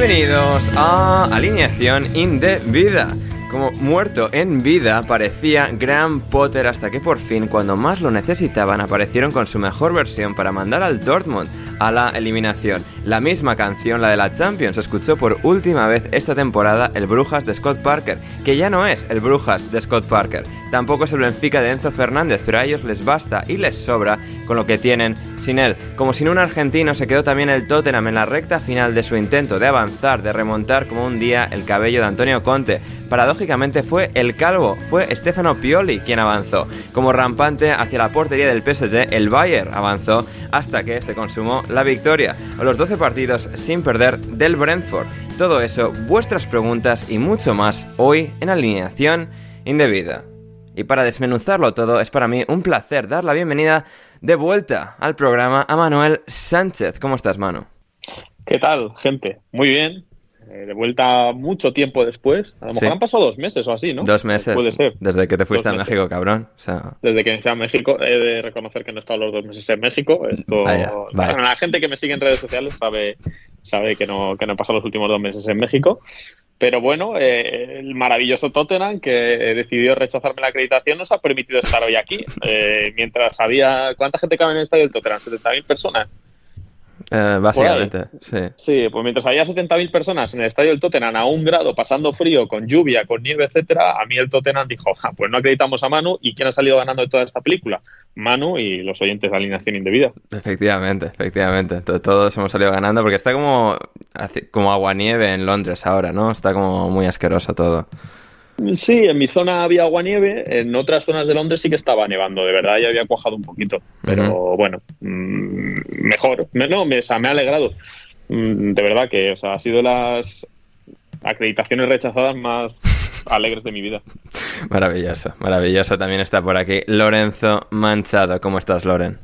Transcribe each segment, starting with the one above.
Bienvenidos a Alineación Indebida. Como muerto en vida parecía Graham Potter hasta que por fin, cuando más lo necesitaban, aparecieron con su mejor versión para mandar al Dortmund a la eliminación. La misma canción, la de la Champions, escuchó por última vez esta temporada el Brujas de Scott Parker, que ya no es el Brujas de Scott Parker. Tampoco es el Benfica de Enzo Fernández, pero a ellos les basta y les sobra con lo que tienen sin él. Como sin un argentino, se quedó también el Tottenham en la recta final de su intento de avanzar, de remontar como un día el cabello de Antonio Conte. Paradójicamente fue el calvo, fue Stefano Pioli quien avanzó. Como rampante hacia la portería del PSG, el Bayern avanzó hasta que se consumó la victoria. A los 12 partidos sin perder del Brentford. Todo eso, vuestras preguntas y mucho más hoy en alineación indebida. Y para desmenuzarlo todo, es para mí un placer dar la bienvenida de vuelta al programa a Manuel Sánchez. ¿Cómo estás, Manu? ¿Qué tal, gente? Muy bien. Eh, de vuelta mucho tiempo después. A lo mejor han pasado dos meses o así, ¿no? Dos meses. Puede ser. Desde que te fuiste a México, cabrón. Desde que me fui a México, he de reconocer que no he estado los dos meses en México. Esto... la gente que me sigue en redes sociales sabe, sabe que no, que no he pasado los últimos dos meses en México. Pero bueno, eh, el maravilloso Tottenham, que decidió rechazarme la acreditación, nos ha permitido estar hoy aquí. Eh, mientras había. ¿Cuánta gente cabe en el estadio del Tottenham? ¿70.000 personas? Eh, básicamente, sí. Sí, pues mientras había 70.000 personas en el estadio del Tottenham a un grado, pasando frío, con lluvia, con nieve, etcétera, a mí el Tottenham dijo, pues no acreditamos a Manu. ¿Y quién ha salido ganando de toda esta película? Manu y los oyentes de alineación indebida. Efectivamente, efectivamente. Todos hemos salido ganando porque está como, como agua-nieve en Londres ahora, ¿no? Está como muy asqueroso todo. Sí, en mi zona había agua nieve, en otras zonas de Londres sí que estaba nevando, de verdad ya había cuajado un poquito, pero bueno, mm, mejor, no, me, me ha alegrado, mm, de verdad que o sea, ha sido las acreditaciones rechazadas más alegres de mi vida. Maravilloso, maravilloso, también está por aquí Lorenzo Manchado, ¿cómo estás Loren?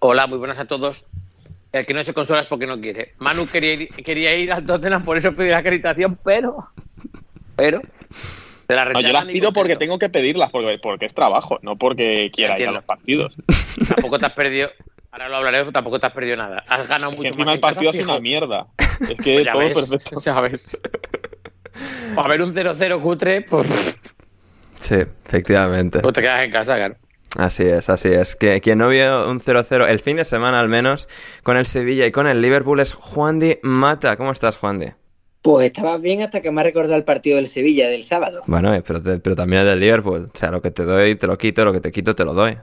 Hola, muy buenas a todos. El que no se consola es porque no quiere. Manu quería ir, quería ir al Tottenham, por eso pidió la acreditación, pero... Pero yo las pido porque tengo que pedirlas, porque, porque es trabajo, no porque quiera ir a los partidos. Tampoco te has perdido. Ahora lo hablaré, tampoco te has perdido nada. Has ganado mucho. encima el partido es una mierda. Es que pues todo perfecto. Ya ves. A ver un 0-0 cutre, pues. Sí, efectivamente. Pues te quedas en casa, claro. Así es, así es. Que quien no vio un 0-0 el fin de semana al menos con el Sevilla y con el Liverpool es Juan Di Mata. ¿Cómo estás, Juan Di? Pues estaba bien hasta que me ha recordado el partido del Sevilla del sábado. Bueno, pero, pero también el del Liverpool. O sea, lo que te doy te lo quito, lo que te quito te lo doy.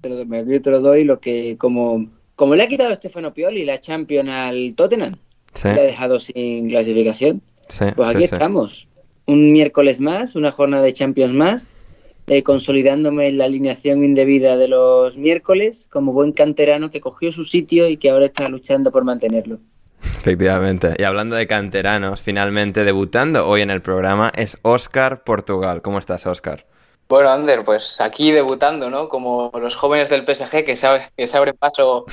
Te lo, me, te lo doy, lo que como, como le ha quitado Stefano Pioli la Champions al Tottenham, le ha dejado sin clasificación. pues aquí estamos. Un miércoles más, una jornada de Champions más, eh, consolidándome en la alineación indebida de los miércoles como buen canterano que cogió su sitio y que ahora está luchando por mantenerlo. Efectivamente. Y hablando de canteranos, finalmente debutando hoy en el programa es Oscar Portugal. ¿Cómo estás, Oscar? Bueno, Ander, pues aquí debutando, ¿no? Como los jóvenes del PSG que, sabe, que se abren paso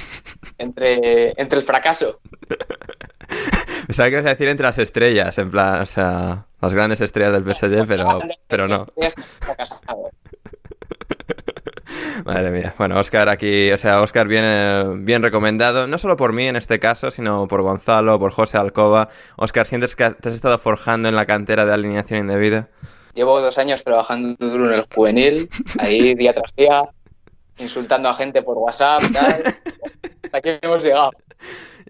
entre, entre el fracaso. Pensaba que ibas a decir entre las estrellas, en plan, o sea, las grandes estrellas del PSG, pero, pero no. Madre mía. Bueno, Oscar aquí, o sea, Oscar viene bien recomendado, no solo por mí en este caso, sino por Gonzalo, por José Alcoba. Oscar, ¿sientes que te has estado forjando en la cantera de alineación indebida? Llevo dos años trabajando duro en el juvenil, ahí día tras día, insultando a gente por WhatsApp, tal. Hasta aquí hemos llegado.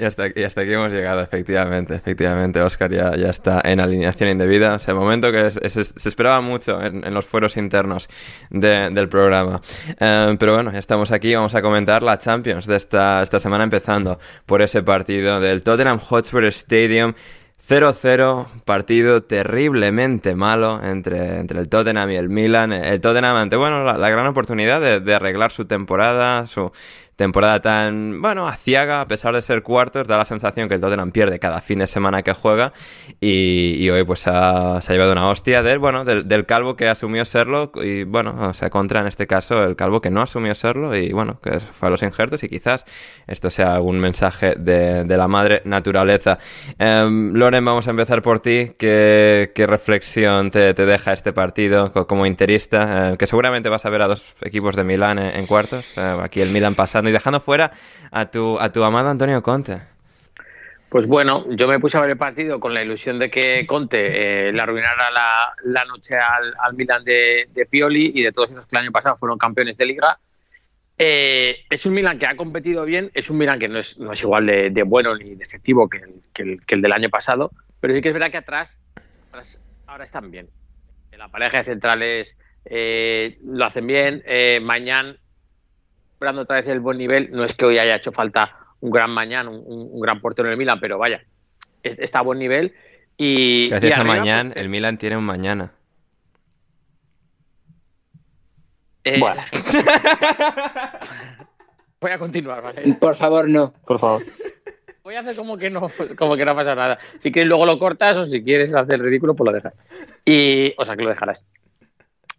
Y hasta, hasta aquí hemos llegado, efectivamente, efectivamente. Oscar ya, ya está en alineación indebida. O momento que se esperaba mucho en, los fueros internos del programa. Eh, pero bueno, estamos aquí. Vamos a comentar la Champions de esta, esta semana, empezando por ese partido del Tottenham Hotspur Stadium. 0-0, partido terriblemente malo entre, entre el Tottenham y el Milan. El Tottenham ante, bueno, la, gran oportunidad de, de, arreglar su temporada, su, temporada tan, bueno, aciaga, a pesar de ser cuartos, da la sensación que el Tottenham pierde cada fin de semana que juega y, hoy pues ha, se ha llevado una hostia del, bueno, del, calvo que asumió serlo y bueno, o sea, contra en este caso el calvo que no asumió serlo y bueno, que fue a los injertos y quizás esto sea algún mensaje de, la madre naturaleza. Em, Loren, vamos a empezar por ti. ¿Qué, reflexión te, deja este partido como interista? Em, que seguramente vas a ver a dos equipos de Milán en, cuartos. Em, aquí el Milán pasando dejando fuera a tu, a tu amado Antonio Conte. Pues bueno, yo me puse a ver el partido con la ilusión de que Conte eh, le arruinara la, noche al, al Milan de, Pioli y de todos esos que el año pasado fueron campeones de liga. Eh, es un Milan que ha competido bien, es un Milan que no es, no es igual de, bueno ni de efectivo que el, que, el, del año pasado, pero sí que es verdad que atrás, ahora están bien. La pareja de centrales eh, lo hacen bien. mañana, esperando otra vez el buen nivel, no es que hoy haya hecho falta un gran mañana, un, gran portero en el Milan, pero vaya, está a buen nivel. Y, Gracias a mañana, pues, el Milan tiene un mañana. Eh, bueno. Voy a continuar, ¿vale? Por favor, no. Por favor. Voy a hacer como que no, como que no pasa nada. Si quieres luego lo cortas o si quieres hacer ridículo, pues lo dejas. Y, o sea, que lo dejarás.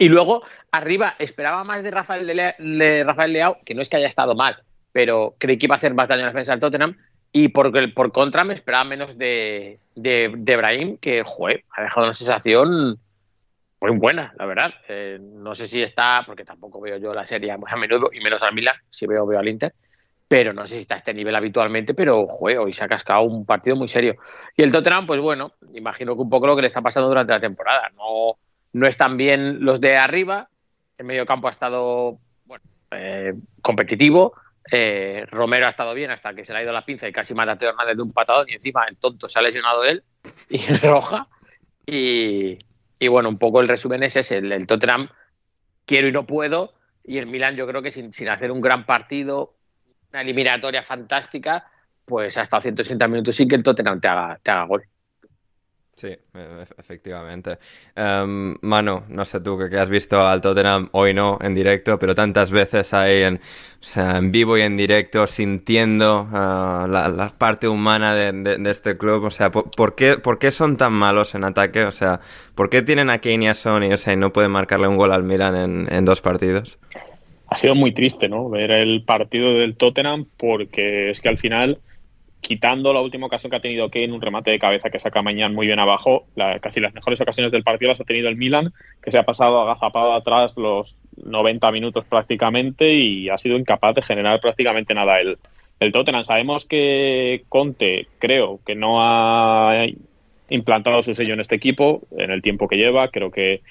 Y luego, arriba, esperaba más de Rafael, de Rafael Leao, que no es que haya estado mal, pero creí que iba a hacer más daño en la defensa del Tottenham. Y por, por contra me esperaba menos de, de, Brahim, que joder, ha dejado una sensación muy buena, la verdad. Eh, no sé si está, porque tampoco veo yo la serie muy a menudo, y menos al Milan, si veo, veo al Inter. Pero no sé si está a este nivel habitualmente, pero joder, hoy se ha cascado un partido muy serio. Y el Tottenham, pues bueno, imagino que un poco lo que le está pasando durante la temporada. No, no están bien los de arriba, el medio campo ha estado bueno, eh, competitivo, eh, Romero ha estado bien hasta que se le ha ido la pinza y casi mata a Teo Hernández de un patadón y encima el tonto se ha lesionado él y roja. Y, bueno, un poco el resumen es ese, el, Tottenham quiero y no puedo y el Milan yo creo que sin, hacer un gran partido, una eliminatoria fantástica, pues hasta 160 minutos sí que el Tottenham te haga, te haga gol. Sí, e-, efectivamente. Um, Manu, no sé tú que, has visto al Tottenham hoy no en directo, pero tantas veces ahí en, en vivo y en directo, sintiendo uh, la, parte humana de, este club. O sea, ¿por, qué, ¿por, qué, son tan malos en ataque? O sea, ¿por qué tienen a Kane y a Sony o sea, y no pueden marcarle un gol al Milan en, en dos partidos? Ha sido muy triste, ¿no? Ver el partido del Tottenham porque es que al final quitando la última ocasión que ha tenido Kane, un remate de cabeza que saca mañana muy bien abajo, casi las mejores ocasiones del partido las ha tenido el Milan, que se ha pasado agazapado atrás los 90 minutos prácticamente y ha sido incapaz de generar prácticamente nada el, el Tottenham. Sabemos que Conte, creo que no ha implantado su sello en este equipo en el tiempo que lleva, creo que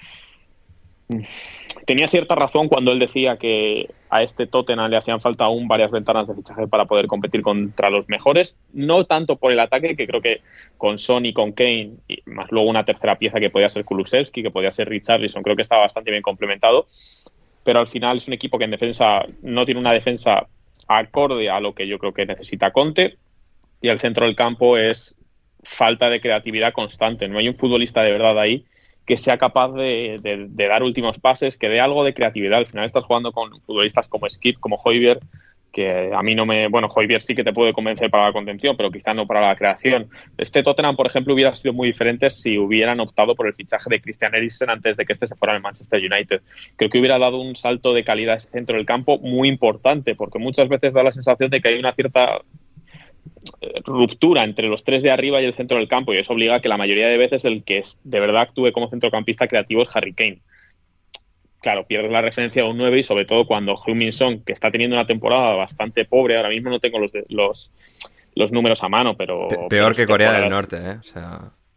tenía cierta razón cuando él decía que a este Tottenham le hacían falta aún varias ventanas de fichaje para poder competir contra los mejores, no tanto por el ataque, que creo que con Son y con Kane, y más luego una tercera pieza que podía ser Kulusevski, que podía ser Richarlison, creo que estaba bastante bien complementado, pero al final es un equipo que en defensa no tiene una defensa acorde a lo que yo creo que necesita Conte, y el centro del campo es falta de creatividad constante, no hay un futbolista de verdad ahí que sea capaz de, dar últimos pases, que dé algo de creatividad. Al final estás jugando con futbolistas como Skip, como Hoiber, que a mí no me. Bueno, Hoiber sí que te puede convencer para la contención, pero quizá no para la creación. Este Tottenham, por ejemplo, hubiera sido muy diferente si hubieran optado por el fichaje de Christian Eriksen antes de que este se fuera al Manchester United. Creo que hubiera dado un salto de calidad a ese centro del campo muy importante, porque muchas veces da la sensación de que hay una cierta ruptura entre los tres de arriba y el centro del campo y eso obliga a que la mayoría de veces el que de verdad actúe como centrocampista creativo es Harry Kane. Claro, pierdes la referencia a un 9 y sobre todo cuando Heung-Min Son, que está teniendo una temporada bastante pobre, ahora mismo no tengo los, los, los números a mano, pero... Peor que Corea del Norte, ¿eh?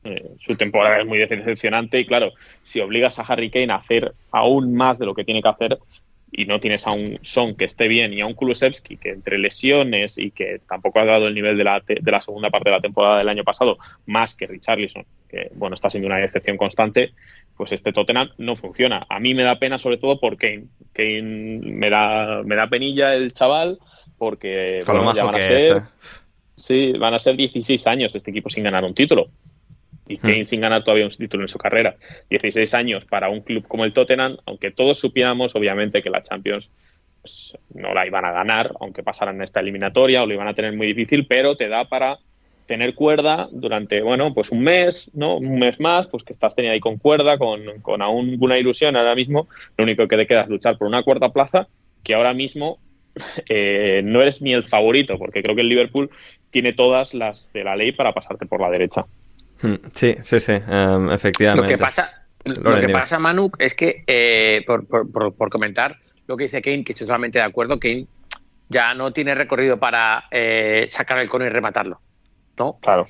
¿eh? su temporada es muy decepcionante y claro, si obligas a Harry Kane a hacer aún más de lo que tiene que hacer, y no tienes a un Son que esté bien y a un Kulusevski que entre lesiones y que tampoco ha dado el nivel de la, de la segunda parte de la temporada del año pasado, más que Richarlison, que bueno, está siendo una decepción constante, pues este Tottenham no funciona. A mí me da pena sobre todo por Kane. Kane me da, me da penilla el chaval porque ya van a ser, ¿eh? sí, van a ser 16 años este equipo sin ganar un título y Kane hmm. sin ganar todavía un título en su carrera. 16 años para un club como el Tottenham, aunque todos supiéramos obviamente que la Champions pues, no la iban a ganar, aunque pasaran esta eliminatoria o lo iban a tener muy difícil, pero te da para tener cuerda durante, bueno, pues un mes, ¿no? Un mes más, pues que estás teniendo ahí con cuerda, con, con aún una ilusión ahora mismo, lo único que te queda es luchar por una cuarta plaza, que ahora mismo eh, no eres ni el favorito, porque creo que el Liverpool tiene todas las de la ley para pasarte por la derecha. Hmm, sí, sí, sí, efectivamente. Lo que pasa, lo que pasa Manu, es que, eh, por, por, comentar lo que dice Kane, que estoy totalmente de acuerdo, Kane ya no tiene recorrido para eh, sacar el cono y rematarlo. ¿no? Claro.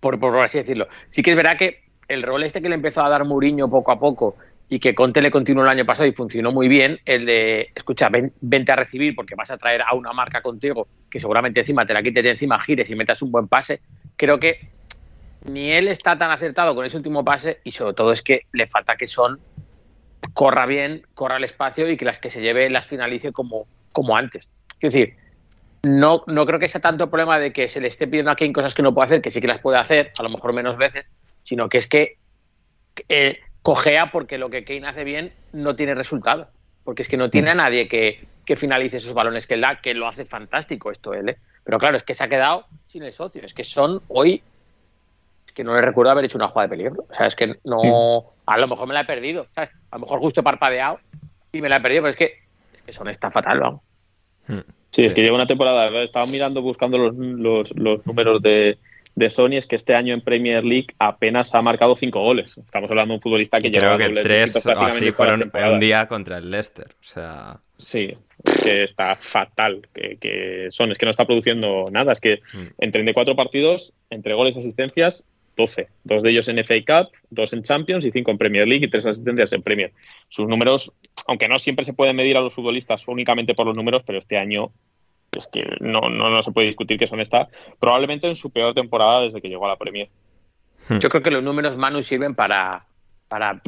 Por, por así decirlo. Sí que es verdad que el rol este que le empezó a dar Mourinho poco a poco y que Conte le continuó el año pasado y funcionó muy bien, el de, escucha, vente a recibir porque vas a traer a una marca contigo que seguramente encima te la quites de encima, gires y metas un buen pase, creo que ni él está tan acertado con ese último pase y sobre todo es que le falta que Son corra bien, corra el espacio y que las que se lleve las finalice como, como antes. Es decir, no, no creo que sea tanto el problema de que se le esté pidiendo a Kane cosas que no puede hacer, que sí que las puede hacer, a lo mejor menos veces, sino que es que eh, cojea porque lo que Kane hace bien no tiene resultado. Porque es que no tiene a nadie que, finalice esos balones que él da, que lo hace fantástico esto él. ¿eh? Pero claro, es que se ha quedado sin el socio. Es que son hoy. Que no le recuerdo haber hecho una jugada de peligro. O sea, es que no. A lo mejor me la he perdido. A lo mejor justo he parpadeado y me la he perdido, pero es que, es que son está fatal, vamos. Hmm. Sí, es que lleva una temporada. Estaba mirando, buscando los números de, de Sony es que este año en Premier League apenas ha marcado cinco goles. Estamos hablando de un futbolista que lleva que tres así fueron un día contra el Leicester. O sea... Sí, que está fatal. Que, Son es que no está produciendo nada. Es que mm. en 34 partidos, entre goles y asistencias, 12. Dos de ellos en FA Cup, dos en Champions y cinco en Premier League y tres asistencias en Premier. Sus números, aunque no siempre se pueden medir a los futbolistas únicamente por los números, pero este año es que no, no, se puede discutir que son está probablemente en su peor temporada desde que llegó a la Premier. Hmm. Yo creo que los números Manu sirven para, para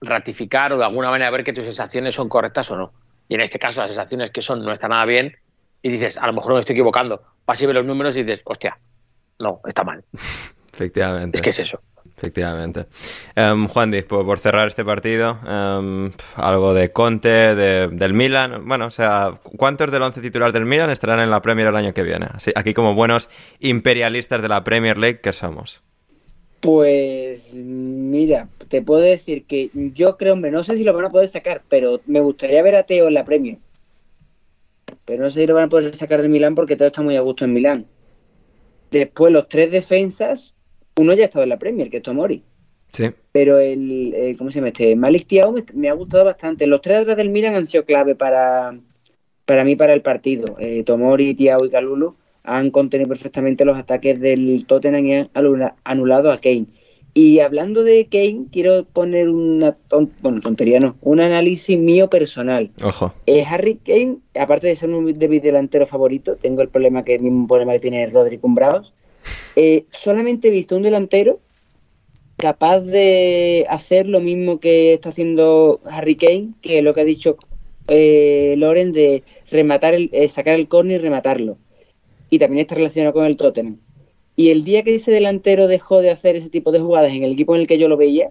ratificar o de alguna manera ver que tus sensaciones son correctas o no. Y en este caso las sensaciones que son no están nada bien y dices, a lo mejor me estoy equivocando. Vas y ves los números y dices, hostia, no, está mal. Efectivamente. Es que es eso. Efectivamente. Um, Juan Diz, por, cerrar este partido, em, algo de Conte, de, del Milan. Bueno, o sea, ¿cuántos del once titular del Milan estarán en la Premier el año que viene? Así, aquí como buenos imperialistas de la Premier League que somos. Pues mira, te puedo decir que yo creo, hombre, no sé si lo van a poder sacar, pero me gustaría ver a Teo en la Premier. Pero no sé si lo van a poder sacar de Milán porque Teo está muy a gusto en Milán. Después los tres defensas, uno ya ha estado en la Premier, que es Tomori. Sí. Pero el, eh, ¿cómo se llama este? Malik Tiao me, ha gustado bastante. Los tres atrás del Milan han sido clave para, para mí para el partido. Eh, Tomori, Tiao y Calulu han contenido perfectamente los ataques del Tottenham y han anulado a Kane. Y hablando de Kane, quiero poner una bueno, tontería, no, un análisis mío personal. Ojo. Eh, Harry Kane, aparte de ser un de mis delanteros favorito, tengo el problema que el mismo problema que tiene Rodri Cumbraos, eh, solamente he visto un delantero capaz de hacer lo mismo que está haciendo Harry Kane, que es lo que ha dicho eh, Loren de rematar el, eh, sacar el córner y rematarlo. Y también está relacionado con el Tottenham. Y el día que ese delantero dejó de hacer ese tipo de jugadas en el equipo en el que yo lo veía,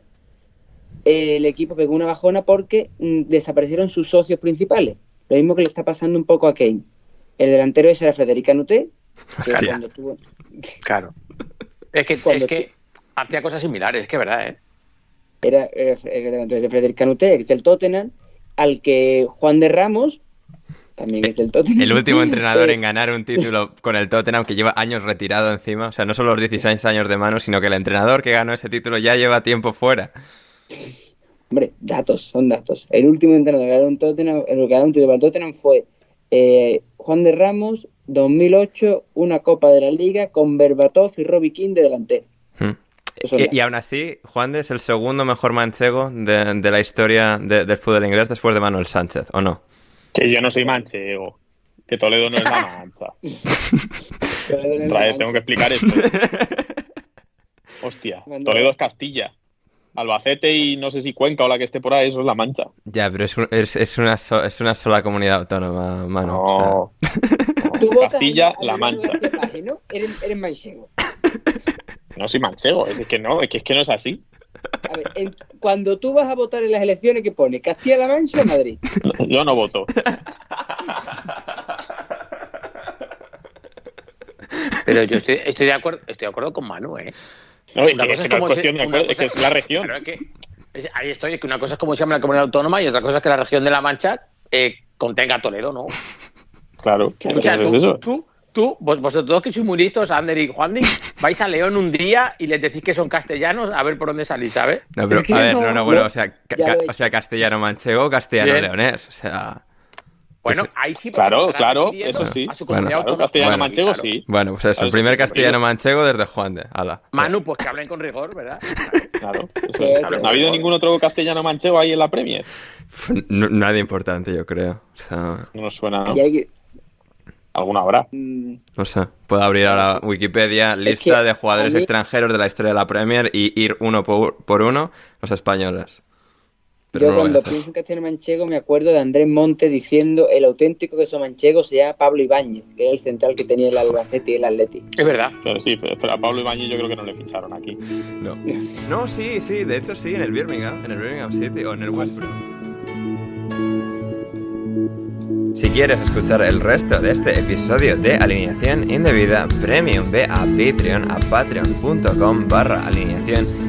el equipo pegó una bajona porque mm, desaparecieron sus socios principales. Lo mismo que le está pasando un poco a Kane. El delantero ese era Federica Nuté, Claro. Es que, es que hacía cosas similares, es que verdad, ¿eh? Era, el delantero de Frederic Canuté, que es del Tottenham, al que Juan de Ramos también es del Tottenham. El último entrenador en ganar un título con el Tottenham que lleva años retirado encima. O sea, no solo los 16 años de mano, sino que el entrenador que ganó ese título ya lleva tiempo fuera. Hombre, datos, son datos. El último entrenador que ganó un, Tottenham, el que ganó un título para el Tottenham fue eh, Juan de Ramos, 2008, una Copa de la Liga con Berbatov y Robbie King de delantero. Hmm. Y, aún así, Juan de es el segundo mejor manchego de, la historia del fútbol inglés después de Manuel Sánchez, ¿o no? Que yo no soy manchego. Que Toledo no es la mancha. tengo que explicar esto. Hostia, Toledo es Castilla. Albacete y no sé si Cuenca o la que esté por ahí, eso es La Mancha. Ya, pero es, es, una, es una sola comunidad autónoma, mano. No. Castilla, La Mancha. ¿no? Eres, eres manchego. No soy manchego, es que no, es que, es que no es así. A ver, cuando tú vas a votar en las elecciones, ¿qué pone? ¿Castilla-La Mancha o Madrid? Yo no voto. Pero yo estoy, estoy, de acuerdo, estoy de acuerdo con Manu, ¿eh? No, es, que, es, como cuestión de acuerdo, es que es la región. ahí estoy, que una cosa es como se llama la comunidad autónoma y otra cosa es que la región de La Mancha eh, contenga Toledo, ¿no? Claro, tú, eso. tú, tú vos, vosotros que sois muy listos, Ander y Juan, vais a León un día y les decís que son castellanos, a ver por dónde salís, ¿sabes? No, pero, a ver, no, no, bueno, o sea, o sea castellano manchego, castellano leonés, o sea... Bueno, ahí sí. Claro, claro, eso sí. A su bueno, castellano manchego sí. Bueno, pues eso, el primer castellano manchego desde Juan de. Ala. Manu, pues que hablen con rigor, ¿verdad? Claro. ¿No ha habido ningún otro castellano manchego ahí en la Premier? nadie importante, yo creo. O sea... No suena. ¿Alguna hora? Mm. No sé. Puedo abrir ahora Wikipedia, lista de jugadores extranjeros de la historia de la Premier y ir uno por uno los españoles. Yo cuando pienso en castellano manchego me acuerdo de Andrés Monte diciendo el auténtico queso manchego se llama Pablo Ibáñez, que era el central que tenía el Albacete y el Atleti. Es verdad. Pero sí, pero a Pablo Ibáñez yo creo que no le ficharon aquí. No. No, sí, sí, de hecho sí, en el Birmingham, en el Birmingham City o en el West Si quieres escuchar el resto de este episodio de Alineación Indebida Premium, ve a Patreon a patreon.com barra alineación